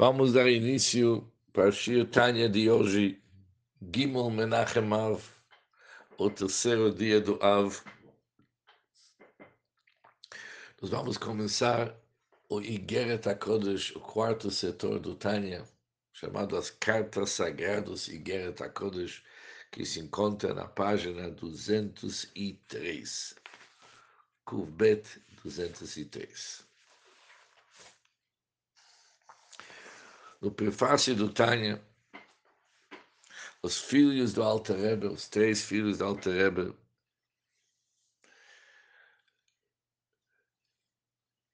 Vamos dar início para o Shir Tanya de hoje, Gimel Menachem Av, o terceiro dia do Av. Nós vamos começar o Igeret HaKodesh, o quarto setor do Tanya, chamado as Cartas Sagradas Igeret HaKodesh, que se encontra na página 203. Kuvbet 203. No prefácio do Tânia, os filhos do Alter Rebbe, os três filhos do Alter Rebbe,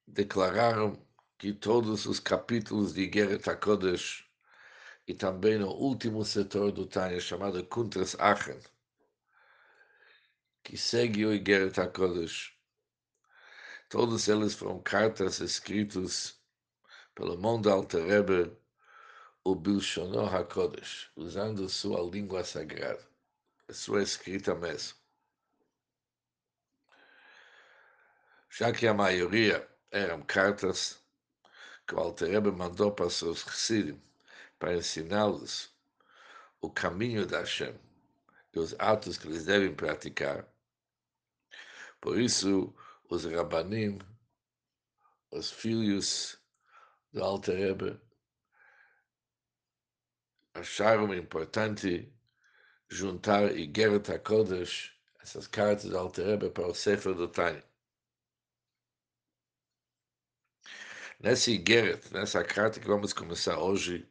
declararam que todos os capítulos de Geret HaKodesh e também no último setor do Tânia, chamado Kuntras Achen, que segue o Igeret HaKodesh, todos eles foram cartas escritas pelo mundo Alter Rebbe o Bilshonor HaKodesh, usando sua língua sagrada, sua escrita mesmo. Já que a maioria eram cartas que o Alter Rebbe mandou para seus Chassidim para ensiná-los o caminho da Hashem e os atos que eles devem praticar. Por isso, os Rabbanim, os filhos do Alter Rebbe, acharam importante juntar Igeret HaKodesh, essas cartas do Alter para o Sefer do Tânia. Nessa Igeret, nessa carta que vamos começar hoje,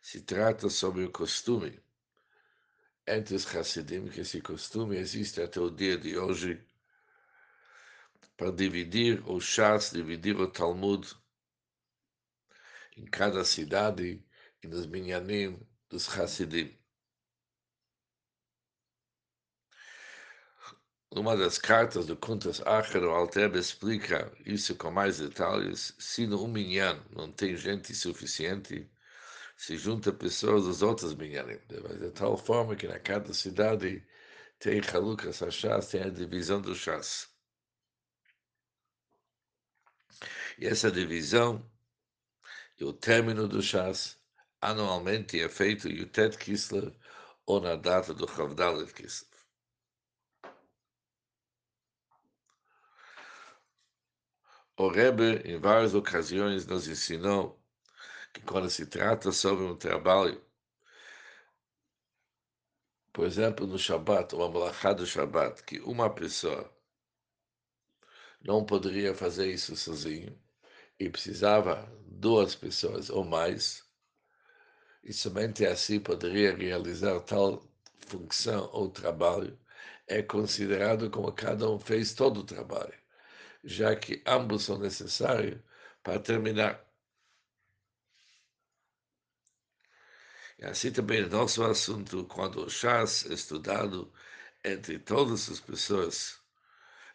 se trata sobre o costume entre os Hassidim, que esse costume existe até o dia de hoje, para dividir o Shas, dividir o Talmud em cada cidade e nos minyanim dos Hassidim. Uma das cartas do Kuntas Acher, o Alteb explica isso com mais detalhes. Se no um minyan não tem gente suficiente, se junta pessoas dos outros minyanim. De tal forma que na cada cidade tem Halukas Hashas, tem a divisão do Shas. E essa divisão e o término do Shas anualmente é feito Yutet Kislev ou na data do Chavdalet Kislev. O Rebbe, em várias ocasiões, nos ensinou que quando se trata sobre um trabalho, por exemplo, no Shabat, uma malachá do Shabat, que uma pessoa não poderia fazer isso sozinho e precisava duas pessoas ou mais, e somente assim poderia realizar tal função ou trabalho, é considerado como cada um fez todo o trabalho, já que ambos são necessários para terminar. E assim também nosso assunto, quando o chás é estudado entre todas as pessoas,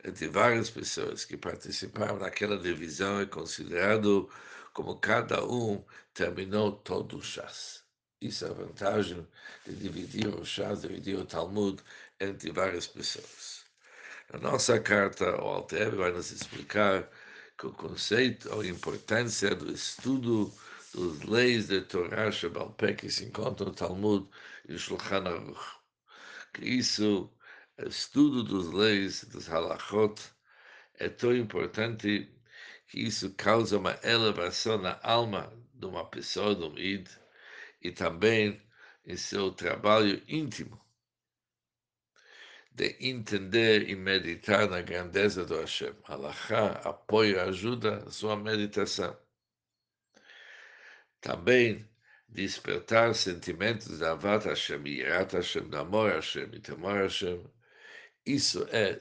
entre várias pessoas que participaram naquela divisão, é considerado como cada um terminou todo o chás. Isso é a vantagem de dividir o chás, dividir o Talmud entre várias pessoas. Na nossa carta, o Alter vai nos explicar que o conceito, a importância do estudo das leis de Torá Shabal Pé que se encontram no Talmud e Shulchan Aruch. Que isso, estudo das leis, dos halachot, é tão importante que isso causa uma elevação na alma de uma pessoa, de id, e também em seu trabalho íntimo de entender e meditar na grandeza do Hashem. Halachá apoia, ajuda a sua meditação. Também despertar sentimentos de Avat Hashem, Yirat Hashem, de Hashem e temor Hashem. Isso é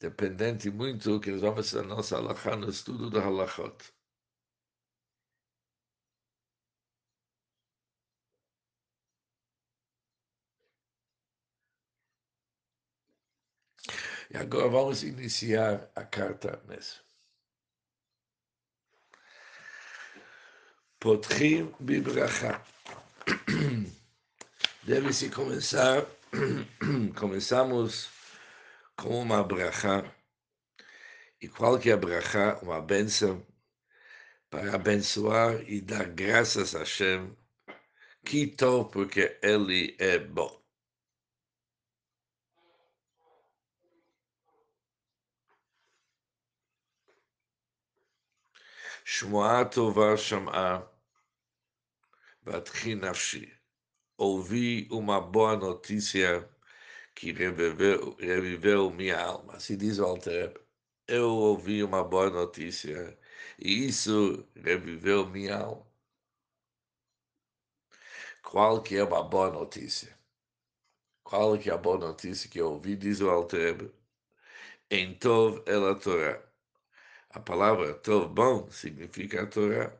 dependente muito que nós vamos fazer na nossa halachá no estudo do halachot. E agora vamos iniciar a carta mesmo. Potrim bibracha. Deve-se começar, começamos com uma bracha. E qual que é a bracha? Uma bênção para abençoar e dar graças a Hashem, que tal porque Ele é bom. שמועה טובה שמעה, והתחי נפשי. Ouvi uma boa notícia que reviveu, reviveu minha alma. Se diz o Alter, eu ouvi uma boa notícia e isso reviveu minha alma. Qual que é uma boa notícia? Qual que é a boa notícia que eu ouvi? Diz o Alter, em Tov ela Torá. A palavra Tov bom significa a Torá.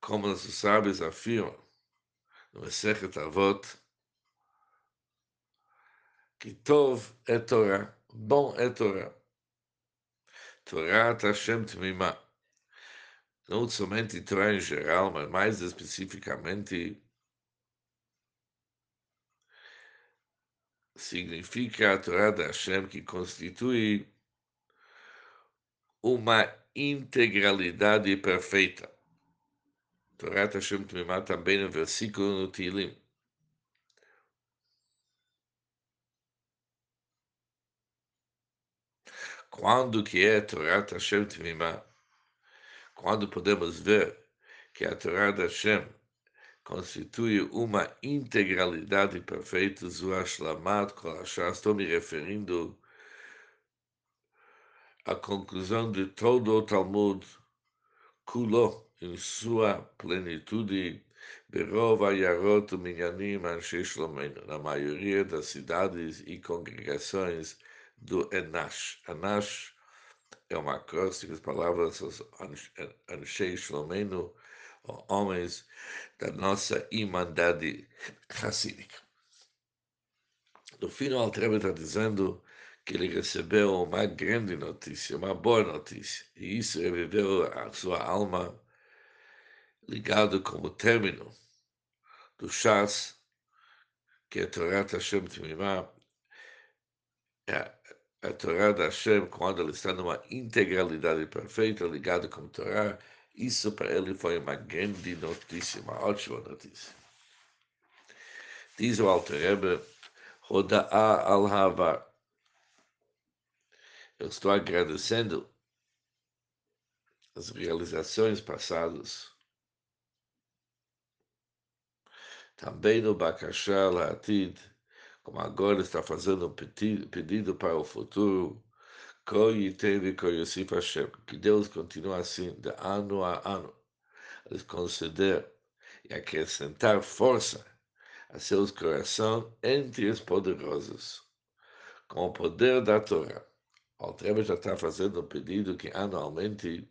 Como os sábios afirmam, no Mesechet Avot, que Tov é Torá, bom é Torá. Torá Hashem Tmimá. Não somente Torá em geral, mas mais especificamente significa a Torá de Hashem que constitui uma integralidade perfeita. Torá Hashem Tmimá também no versículo no Tilim. Quando que é Torá Hashem Tmimá? Quando podemos ver que a Torá de Hashem constitui uma integralidade perfeita, Zuashlamat Kolashá, estou me referindo à conclusão de todo o Talmud, Kulo, em sua plenitude, Berova Yarot Minyanim Anshe Shlomeinu, na maioria das cidades e congregações do Enash. Enash é uma acróstica, as palavras Anshei Shlomeinu, homens da nossa irmandade racídica. No fim, o Altrebe está dizendo que ele recebeu uma grande notícia, uma boa notícia, e isso reviveu a sua alma ligado como término do Shas, que é Torah Hashem Tmimah, é a Torá da Hashem, quando ele está numa integralidade perfeita, ligado com a Torá, isso para ele foi uma grande notícia, uma ótima notícia. Diz o Alter Rebbe, Roda'a al-Havar. Eu estou agradecendo as realizações passadas. Também no Bakashá Latid, como agora está fazendo um pedido, pedido para o futuro, que Deus continue assim, de ano a ano, a conceder e acrescentar força a seus corações entre os poderosos, com o poder da Torá. O Altreba já está fazendo um pedido que anualmente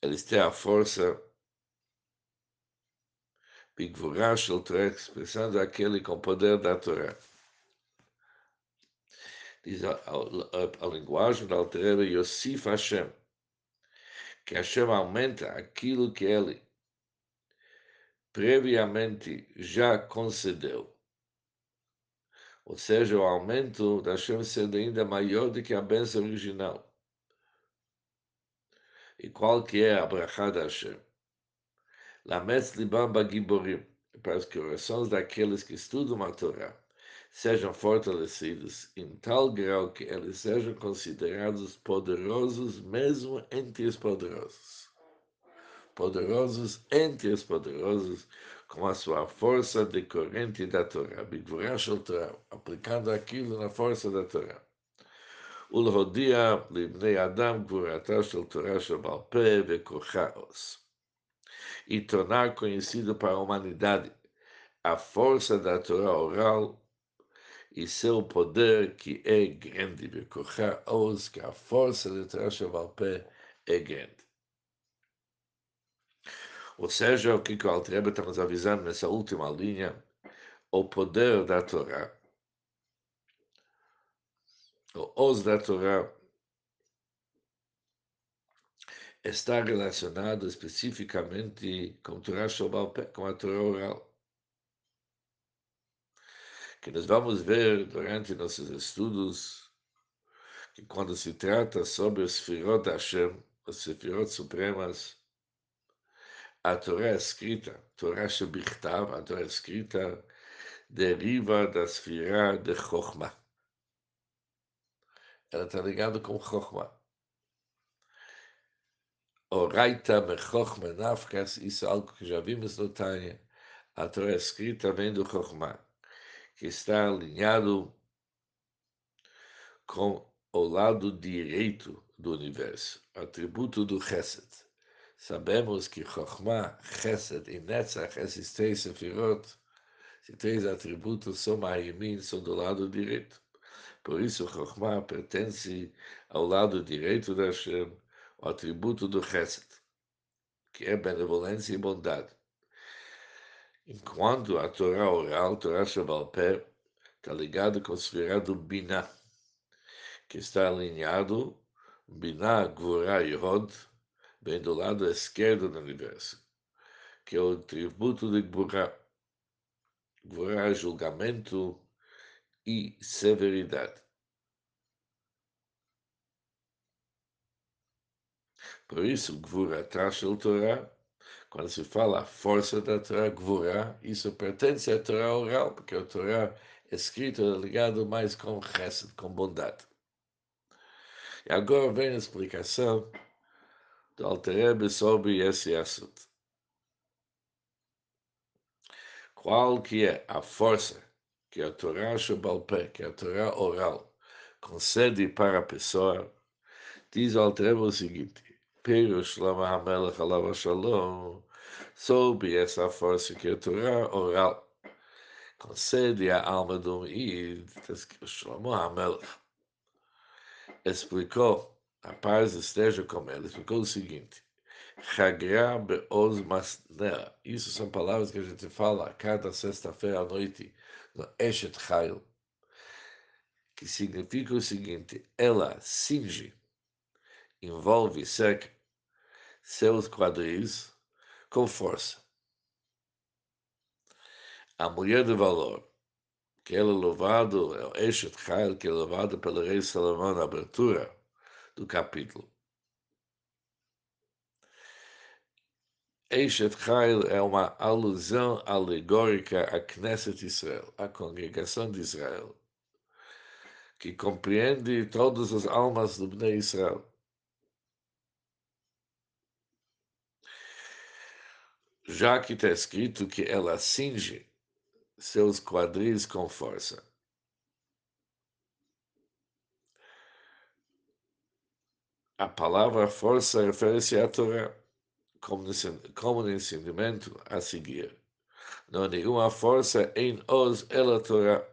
eles têm a força Bigvurah Shel Torah, expressando aquele com poder da Torá. Diz a, a, a, linguagem da Altereba Yosif Hashem, que Hashem aumenta aquilo que ele previamente já concedeu. Ou seja, o aumento da Hashem sendo ainda maior do que a bênção original. E qual que é a brachá da Hashem? Lametz libam bagiborim, para os corações daqueles que estudam a Torá sejam fortalecidos em tal grau que eles sejam considerados poderosos mesmo entre os poderosos. Poderosos entre os poderosos, com a sua força decorrente da Torá, Torá, aplicando aquilo na força da Torá. ולהודיע לבני אדם גבורתה של תורה שבעל פה וכוחה e tornar conhecido para a humanidade a força da Torá oral e seu poder que é grande, Bekochá Oz, que a força de Torá Shavalpé é grande. Ou seja, o que o Altreba está nos avisando nessa última linha, o poder da Torá, o Oz da Torá, está relacionado especificamente com Torá Shabbat, com a Torá oral. Que nós vamos ver durante nossos estudos que quando se trata sobre os Sefirot Hashem, as Sefirot Supremas, a Torá escrita, Torá Shebichtav, a Torá escrita, deriva da Sefirah de Chokhmah. Ela está ligada com Chokhmah. Oraita Mechokhmah Nafkas, isso é algo que já vimos no Tânia. A Torá é escrita vem do Chokhmah, que está alinhado com o lado direito do universo, atributo do Chesed. Sabemos que Chokhmah, Chesed e Netzach, esses três sefirot, esses três atributos são Mahimin, são do lado direito. Por isso, Chokhmah pertence ao lado direito da Hashem, o atributo do Chesed, que é benevolência e bondade. Enquanto a Torá oral, Torá Shabbat Pé, está ligado Sfirah do Binah, que está alinhado, Binah, Gvurah e Hod, bem do lado esquerdo do universo, que é o tributo de Gvurah. Gvurah é julgamento e severidade. Por isso, traz o Torá, quando se fala a força da Torá, Gvurah, isso pertence à Torá oral, porque a Torá escrita é ligado mais com chesed, com bondade. E agora vem a explicação do Alterebe sobre esse assunto. Qual que é a força que a Torá Shabalpé, que a Torá oral, concede para a pessoa, diz o Alterebe o seguinte, Perush Lama HaMelech Alav Shalom, sob essa força que a Torá oral concede à alma do Id, Shlomo HaMelech, explicou, a paz esteja com ele, explicou o seguinte, Chagra be'oz masnea. Isso são palavras que a gente fala cada sexta-feira à noite no Eshet Chayil, que significa o seguinte, ela cinge, envolve, seca seus quadris com força. A mulher de valor, que ele é louvado, é o Eshet Chayil, que é louvado pelo rei Salomão na abertura do capítulo. Eshet Chayil é uma alusão alegórica à Knesset Israel, à congregação de Israel, que compreende todas as almas do Bnei Israel. Já que está escrito que ela cinge seus quadris com força. A palavra força refere-se à Torá, como, ensinamento a seguir. Não há nenhuma força em os ela Torá.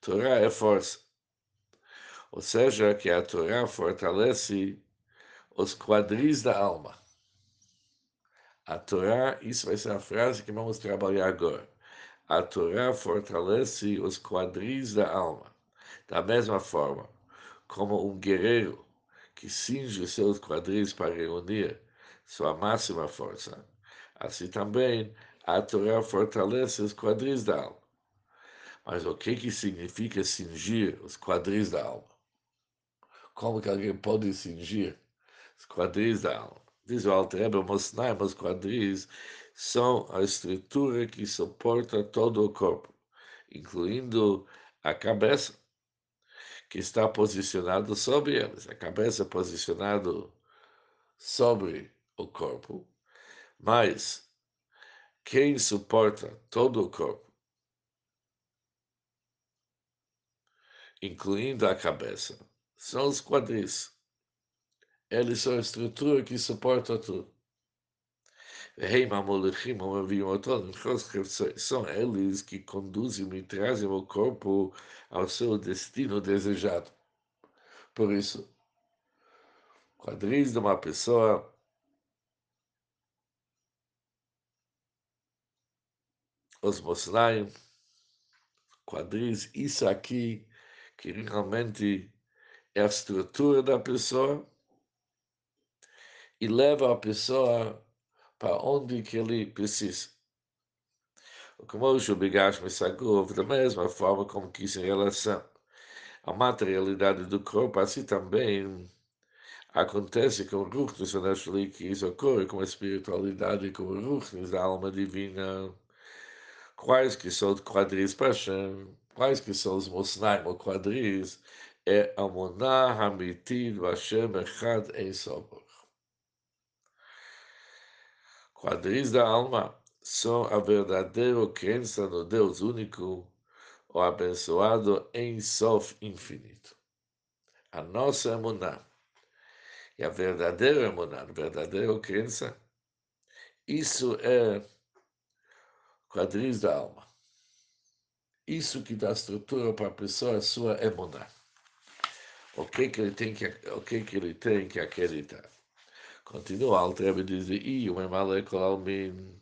Torá é força. Ou seja, que a Torá fortalece os quadris da alma. A Torá, isso vai ser a frase que vamos trabalhar agora. A Torá fortalece os quadris da alma, da mesma forma como um guerreiro que cinge seus quadris para reunir sua máxima força. Assim também a Torá fortalece os quadris da alma. Mas o que, que significa cingir os quadris da alma? Como que alguém pode cingir os quadris da alma? Diz o Altrebe Mosnaim, os quadris são a estrutura que suporta todo o corpo, incluindo a cabeça, que está posicionado sobre eles. A cabeça posicionado sobre o corpo, mas quem suporta todo o corpo, incluindo a cabeça, são os quadris. Eles são a estrutura que suporta tudo. São eles que conduzem e trazem o corpo ao seu destino desejado. Por isso, quadris de uma pessoa os mostraem quadris, isso aqui que realmente é a estrutura da pessoa e leva a pessoa para onde que ele precisa. Como o Shubigash Misagov, da mesma forma como que em relação a materialidade do corpo, assim também acontece com Ruchnis que isso ocorre com a espiritualidade, com Ruchnis da alma divina, quais que são quadris para Hashem, quais que são os Mosnaim ou quadris, é Amonah Hamitid Vashem Echad Ein Quadris da alma são a verdadeira crença no Deus único, o abençoado em Sof infinito. A nossa emuná e a verdadeira emuná, a verdadeira crença, isso é quadris da alma. Isso que dá estrutura para a pessoa, a sua emuná. O que, que ele tem que, o que, que ele tem que acreditar? Continua, Altrebe diz, e o Almin,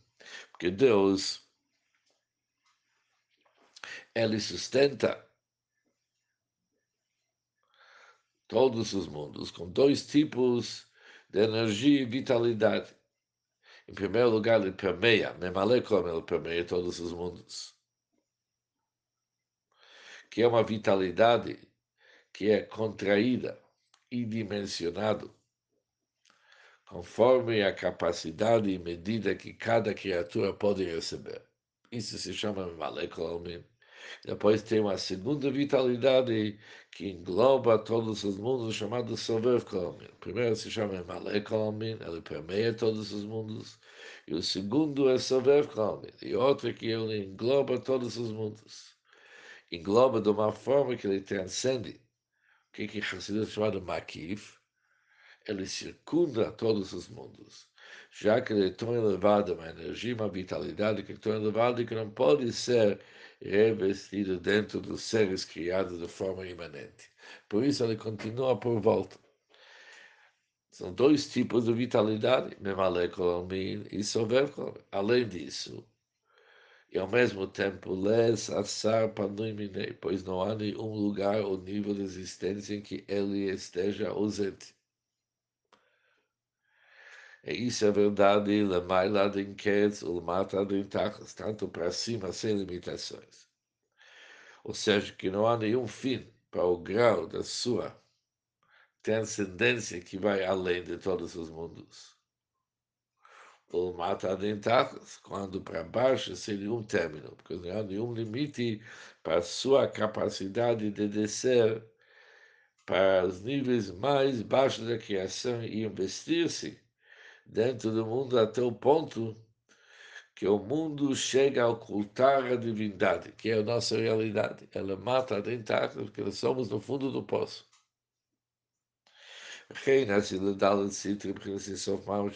porque Deus, ele sustenta todos os mundos com dois tipos de energia e vitalidade. Em primeiro lugar, ele permeia, Memalekom, ele permeia todos os mundos. Que é uma vitalidade que é contraída e dimensionado conforme a capacidade e medida que cada criatura pode receber. Isso se chama Malekolamin. Depois tem uma segunda vitalidade que engloba todos os mundos, chamado Sovev Kolamin. Primeiro se chama Malekolamin, ele permeia todos os mundos. E o segundo é Sovev Kolamin. E outro que ele engloba todos os mundos. Engloba de uma forma que ele transcende. O que, que Hassidut chama de Makif ele circunda todos os mundos, já que ele é tão elevado, uma energia, uma vitalidade que é tão elevada que não pode ser revestido dentro dos seres criados de forma imanente. Por isso ele continua por volta. São dois tipos de vitalidade, Memalekolmin e Soverkolmin. Além disso, e ao mesmo tempo les assar panuimine, pois não há nenhum lugar ou nível de existência em que ele esteja ausente. E isso é verdade, Lemaila em Ketz, Ulmata em Tachas, tanto para cima, sem limitações. Ou seja, que não há nenhum fim para o grau da sua transcendência que vai além de todos os mundos. Ulmata em Tachas, quando para baixo, sem nenhum término, porque não há nenhum limite para a sua capacidade de descer para os níveis mais baixos da criação e investir-se dentro do mundo até o ponto que o mundo chega a ocultar a divindade, que é a nossa realidade. Ela mata a dentáculo, porque nós somos no fundo do poço.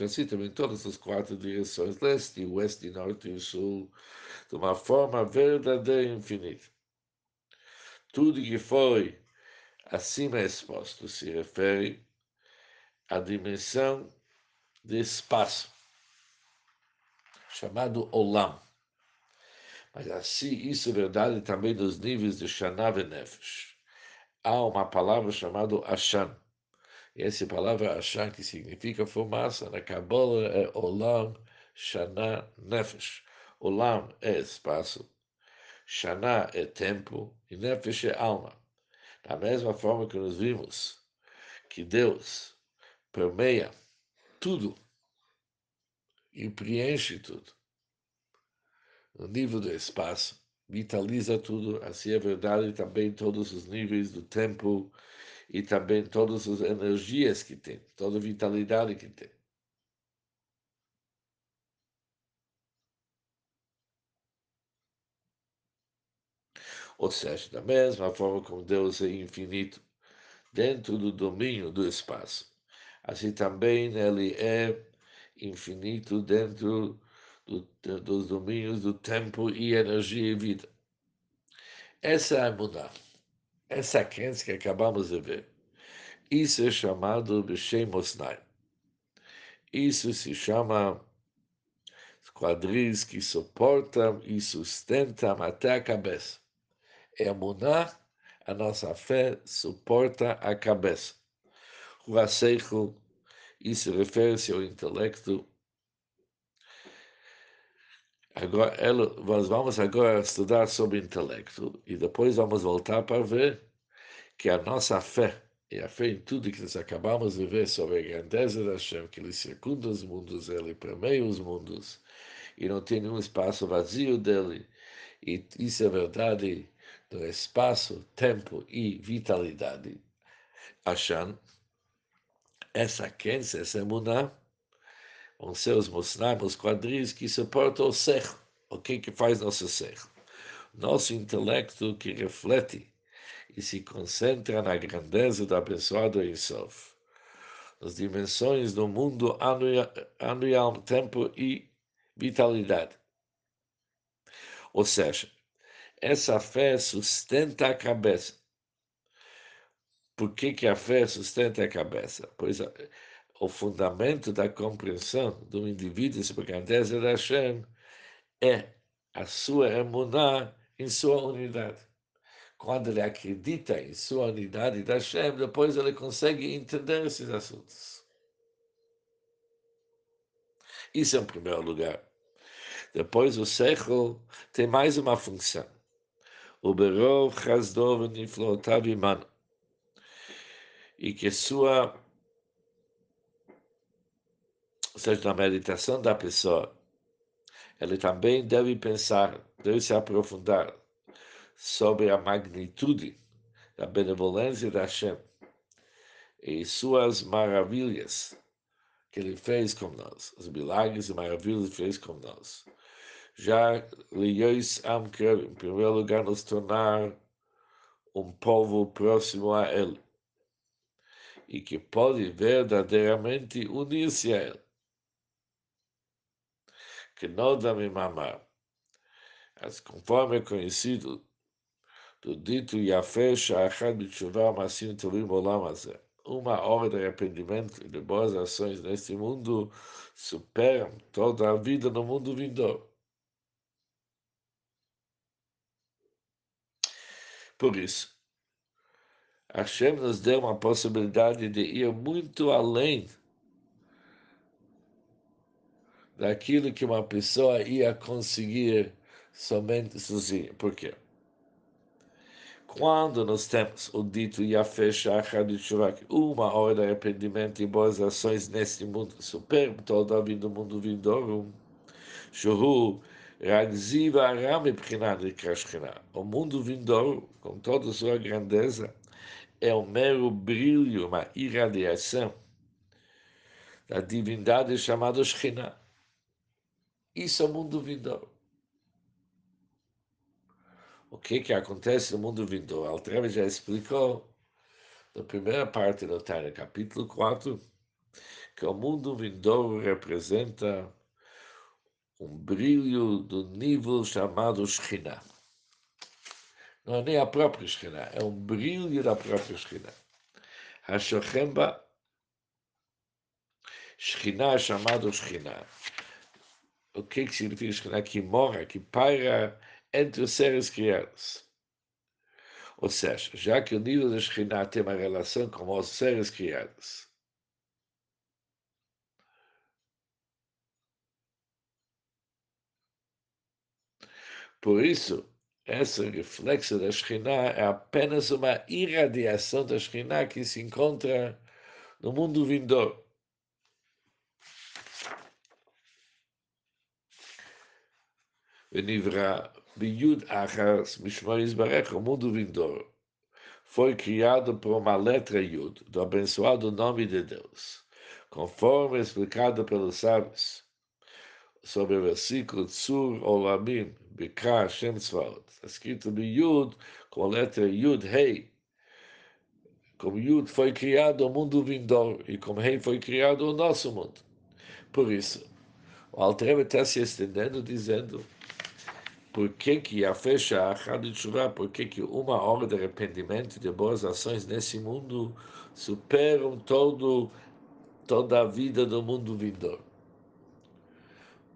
Assim também todas as quatro direções, leste, oeste, norte e sul, de uma forma verdadeira e infinita. Tudo que foi acima exposto se refere à dimensão de espaço, chamado Olam. Mas assim, isso é verdade também dos níveis de Shana Nefesh. Há uma palavra chamada Ashan. E essa palavra Ashan, que significa fumaça, na Kabbalah é Olam, Shana, Nefesh. Olam é espaço, Shana é tempo e Nefesh é alma. Da mesma forma que nós vimos que Deus permeia tudo e preenche tudo. No nível do espaço, vitaliza tudo, assim é verdade também todos os níveis do tempo e também todas as energias que tem, toda a vitalidade que tem. Ou seja, da mesma forma como Deus é infinito dentro do domínio do espaço, assim também ele é infinito dentro do, dos domínios do tempo e energia e vida. Essa é a mudar. Essa crença que acabamos de ver. Isso é chamado Beshem Osnai. Isso se chama quadris que suportam e sustentam até a cabeça. É a Muná, a nossa fé suporta a cabeça. O Aseichel isso refere-se ao intelecto. Agora, nós vamos agora estudar sobre intelecto e depois vamos voltar para ver que a nossa fé, e a fé em tudo que nós acabamos de ver sobre a grandeza da Hashem, que ele circunda os mundos, ele permeia os mundos, e não tem nenhum espaço vazio dele, e isso é verdade do espaço, tempo e vitalidade. Hashem, essa crença, essa emuná, vão ser os musnaim, os quadris que suportam o serro. O que que faz nosso serro? Nosso intelecto que reflete e se concentra na grandeza do abençoado Insof, nas dimensões do mundo anual, tempo e vitalidade. Ou seja, essa fé sustenta a cabeça. Por que, que a fé sustenta a cabeça? Pois o fundamento da compreensão do indivíduo sobre grandeza da Hashem é a sua emuná em sua unidade quando ele acredita em sua unidade da Hashem, depois ele consegue entender esses assuntos. Isso é em primeiro lugar. Depois o Sechel tem mais uma função. O Berov Chazdov Niflotav Imano. E que sua, seja, na meditação da pessoa, ele também deve pensar, deve se aprofundar sobre a magnitude da benevolência da Hashem e suas maravilhas que ele fez com nós, os milagres e maravilhas que fez com nós. Já Leois Amker, em primeiro lugar, nos tornar um povo próximo a ele e que pode verdadeiramente unir-se a ele. Que me mamar. Conforme é conhecido, do dito Yafé Shachad Bitshuva Masim Tovim Olam Hazeh. Uma hora de arrependimento e de boas ações neste mundo superam toda a vida no mundo vindouro. Por isso, Hashem nos deu uma possibilidade de ir muito além daquilo que uma pessoa ia conseguir somente sozinha. Por quê? Quando nós temos o dito Yafé uma hora de arrependimento e boas ações neste mundo superbo, toda a vida do mundo vindouro, Shuru, Ragziva Aram Krashkina. O mundo vindouro, com toda a sua grandeza, é um mero brilho, uma irradiação da divindade chamada Shekhinah. Isso é o mundo vindouro o que, que acontece no mundo vindouro. Altreve já explicou na primeira parte do Tânia, capítulo 4, que o mundo vindouro representa um brilho do nível chamado Shekhinah. Não é nem a própria Shekhinah, é um brilho da própria Shekhinah. Hashochemba, Shekhinah chamado Shekhinah. O que, que significa Shekhinah? Que mora, que paira entre os seres criados. Ou seja, já que o nível da Shekhinah tem uma relação com os seres criados, por isso, esse reflexo da Shekhinah é apenas uma irradiação da Shekhinah que se encontra no mundo vindouro. ונברא Biud Achas Mishmoris Barech, o mundo vindouro, foi criado por uma letra Yud, do abençoado nome de Deus, conforme explicado pelos sábios sobre o versículo Tzur Olamim, Bikra Shem Tzvaot. Está escrito no Yud, com a letra Yud Rei. Como Yud foi criado o mundo vindouro, e como Rei foi criado o nosso mundo. Por isso, o Altrebe está se estendendo, dizendo por que que a fecha a de chuva, por que que uma hora de arrependimento de boas ações nesse mundo superam todo, toda a vida do mundo vindouro.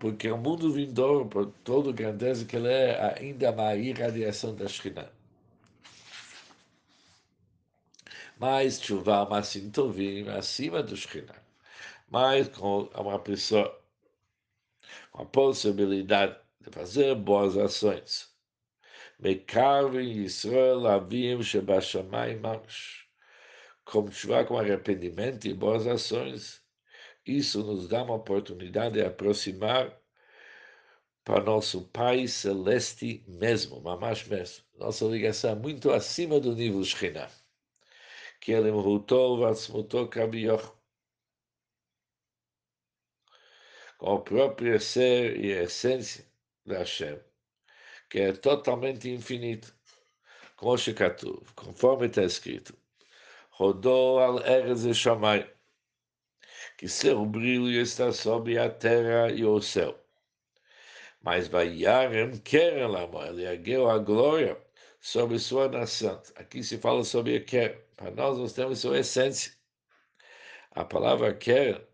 Porque o mundo vindouro, por toda a grandeza que ele é, ainda uma irradiação da Shekhinah. mais chuva, mas sintovim acima do Shekhinah. Mas com uma pessoa, com a possibilidade de fazer boas ações. Mekarvin Yisrael Avim Shebashamai Mamash. Como tiver com arrependimento e boas ações, isso nos dá uma oportunidade de aproximar para nosso Pai Celeste mesmo, Mamash mesmo. Nossa ligação é muito acima do nível Shekhinah. Que ele voltou, vatsmutou, kabioch. Com o próprio ser e a essência da Hashem, que é totalmente infinito. Como conforme está escrito. Rodou al Eretz e Shammai que seu brilho está sobre a terra e o céu. Mas vai Yarem Kerem ele ergueu a glória sobre sua nação. Aqui se fala sobre Kerem. Para nós, nós temos sua essência. A palavra Kerem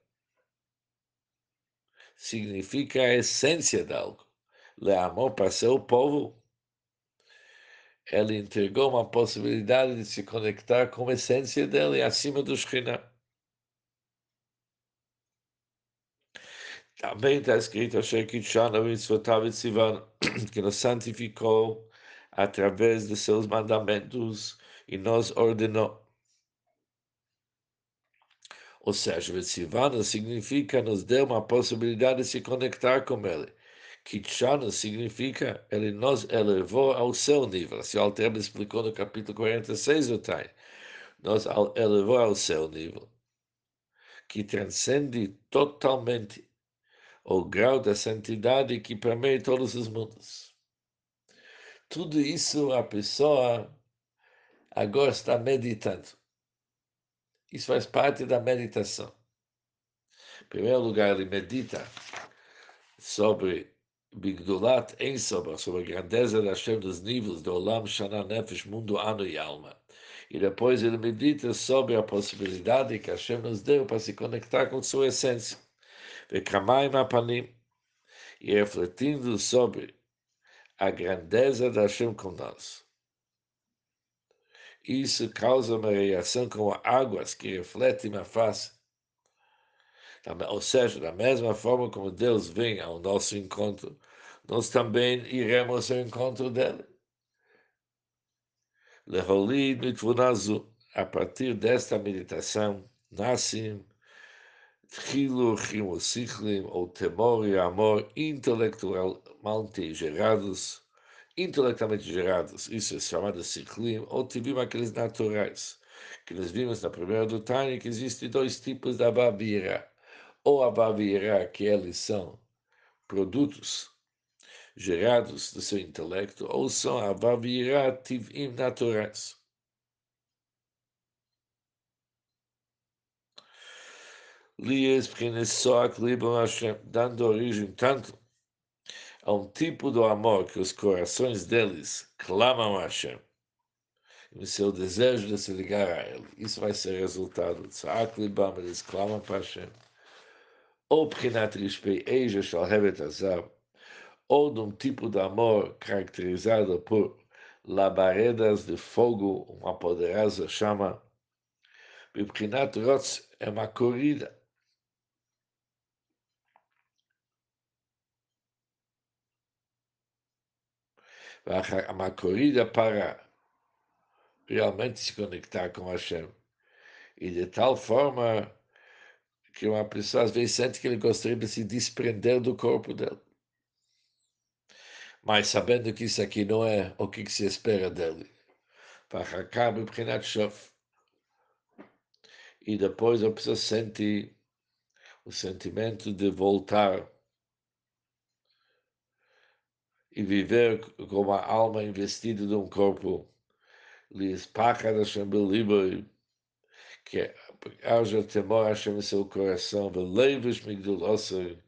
significa a essência de algo. Le amor para seu povo. Ele entregou uma possibilidade de se conectar com a essência dele acima do Shekhinah. Também está escrito que nos santificou através de seus mandamentos e nos ordenou. Ou seja, Vetsivana significa nos deu uma possibilidade de se conectar com ele. Kitshana significa ele nos elevou ao seu nível. Se o Alter explicou no capítulo 46 do Tai, nos elevou ao seu nível, que transcende totalmente o grau da santidade que permeia todos os mundos. Tudo isso a pessoa agora está meditando. Isso faz parte da meditação. Em primeiro lugar, ele medita sobre Bigdulat Ensoba, sobre a grandeza da Hashem dos níveis do Olam Shana Nefesh, mundo, ano e alma. E depois ele medita sobre a possibilidade que Hashem nos deu para se conectar com sua essência. Vekamayim apanim, e refletindo sobre a grandeza da Hashem com nós. Isso causa uma reação como águas que refletem na face. Ou seja, da mesma forma como Deus vem ao nosso encontro, nós também iremos ao encontro dele. Leholid mitvunazu, a partir desta meditação, nascem Hiluchim ou Sichlim, ou temor e amor intelectualmente gerados, intelectualmente gerados, isso é chamado Sichlim, ou tivimos aqueles naturais, que nós vimos na primeira do Tânia, que existem dois tipos de Abavira, ou Abavira, que eles são produtos gerados do seu intelecto, ou são Abavira Tivim naturais. Lies Prinessok Libam Hashem, dando origem tanto a um tipo de amor que os corações deles clamam a Hashem, no seu desejo de se ligar a Ele. Isso vai ser resultado. Tzak Libam, eles clamam para Hashem. Ou Prinat Rishpei Eja Shalhevet Azar, ou de um tipo de amor caracterizado por labaredas de fogo, uma poderosa chama. Biprinat Rotz é uma corrida uma corrida para realmente se conectar com Hashem. E de tal forma que uma pessoa às vezes sente que ele gostaria de se desprender do corpo dele. Mas sabendo que isso aqui não é o que se espera dele. E depois a pessoa sente o sentimento de voltar e viver com uma alma investida num corpo. Lhes paca da Shambeliba, que haja temor a Hashem em seu coração, veleves migdulosser,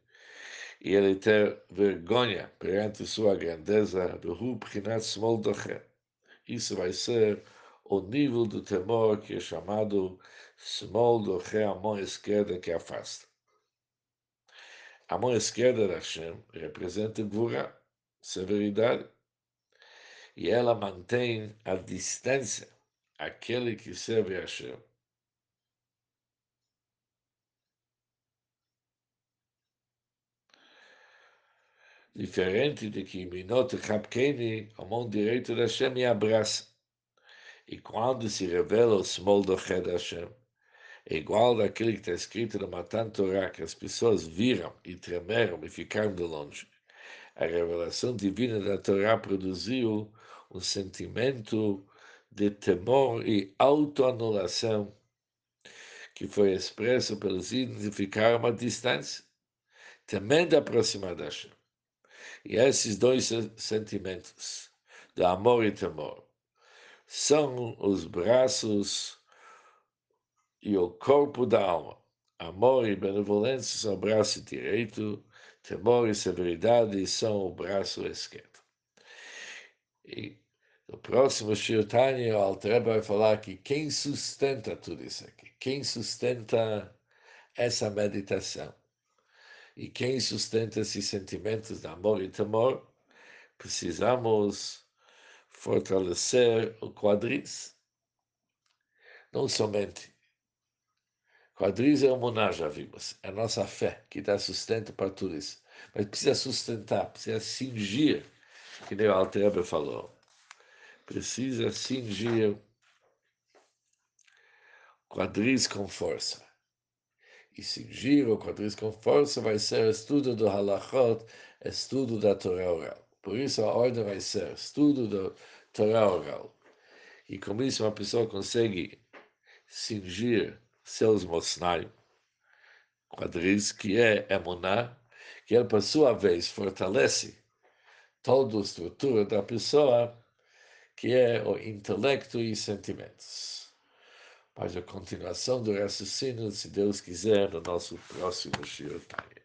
e ele ter vergonha perante sua grandeza, behu prinat smol doche. Isso vai ser o nível do temor que é chamado smol doche, a mão esquerda que afasta. A mão esquerda da Hashem representa Gvura, severidade. E ela mantém a distância aquele que serve a Hashem. Diferente de que Minot Kapkeni, a mão direita da Hashem me abraça. E quando se revela o small do Ched Hashem, é igual daquele que está escrito no Matan Torah, que as pessoas viram e tremeram e ficaram de longe. A revelação divina da Torá produziu um sentimento de temor e autoanulação que foi expresso pelos ficaram à distância, temendo aproximar da. E esses dois sentimentos, de amor e temor, são os braços e o corpo da alma. Amor e benevolência são o braço direito, temor e severidade são o braço esquerdo. E no próximo Shirtanya, o Alter vai falar que quem sustenta tudo isso aqui, quem sustenta essa meditação, e quem sustenta esses sentimentos de amor e temor, precisamos fortalecer o quadris. Não somente. Quadris é o monar, já vimos. É a nossa fé que dá sustento para tudo isso. Mas precisa sustentar, precisa cingir, que nem o Alter falou. Precisa cingir quadris com força e cingir o quadris com força vai ser estudo do halachot, estudo da Torá oral. Por isso a ordem vai ser estudo da Torá oral. E com isso uma pessoa consegue cingir seus mosnai, quadris, que é emuná, que ele, por sua vez, fortalece toda a estrutura da pessoa, que é o intelecto e sentimentos mas a continuação do raciocínio, se Deus quiser, no nosso próximo Shirotaya.